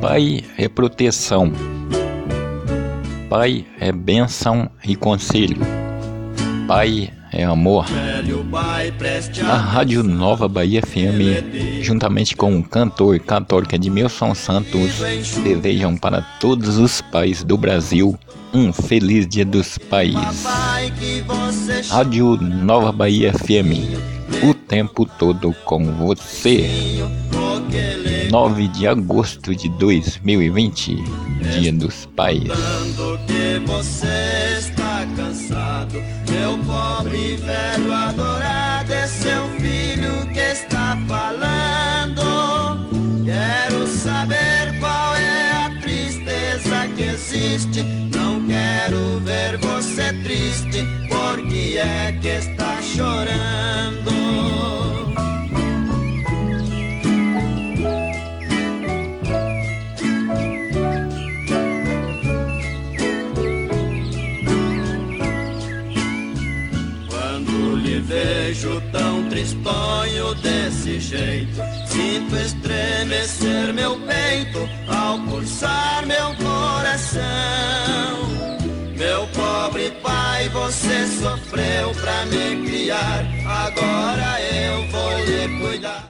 Pai é proteção. Pai é bênção e conselho. Pai é amor. A Rádio Nova Bahia FM, juntamente com o cantor católico Edmilson Santos, desejam para todos os pais do Brasil um feliz Dia dos Pais. Rádio Nova Bahia FM, o tempo todo com você. 9 de agosto de 2020, Dia dos Pais. que você está cansado, meu pobre velho adorado, é seu filho que está falando. Quero saber qual é a tristeza que existe. Não quero ver você triste, porque é que está chorando. Quando lhe vejo tão tristonho desse jeito, sinto estremecer meu peito ao pulsar meu coração. Meu pobre pai, você sofreu pra me criar, agora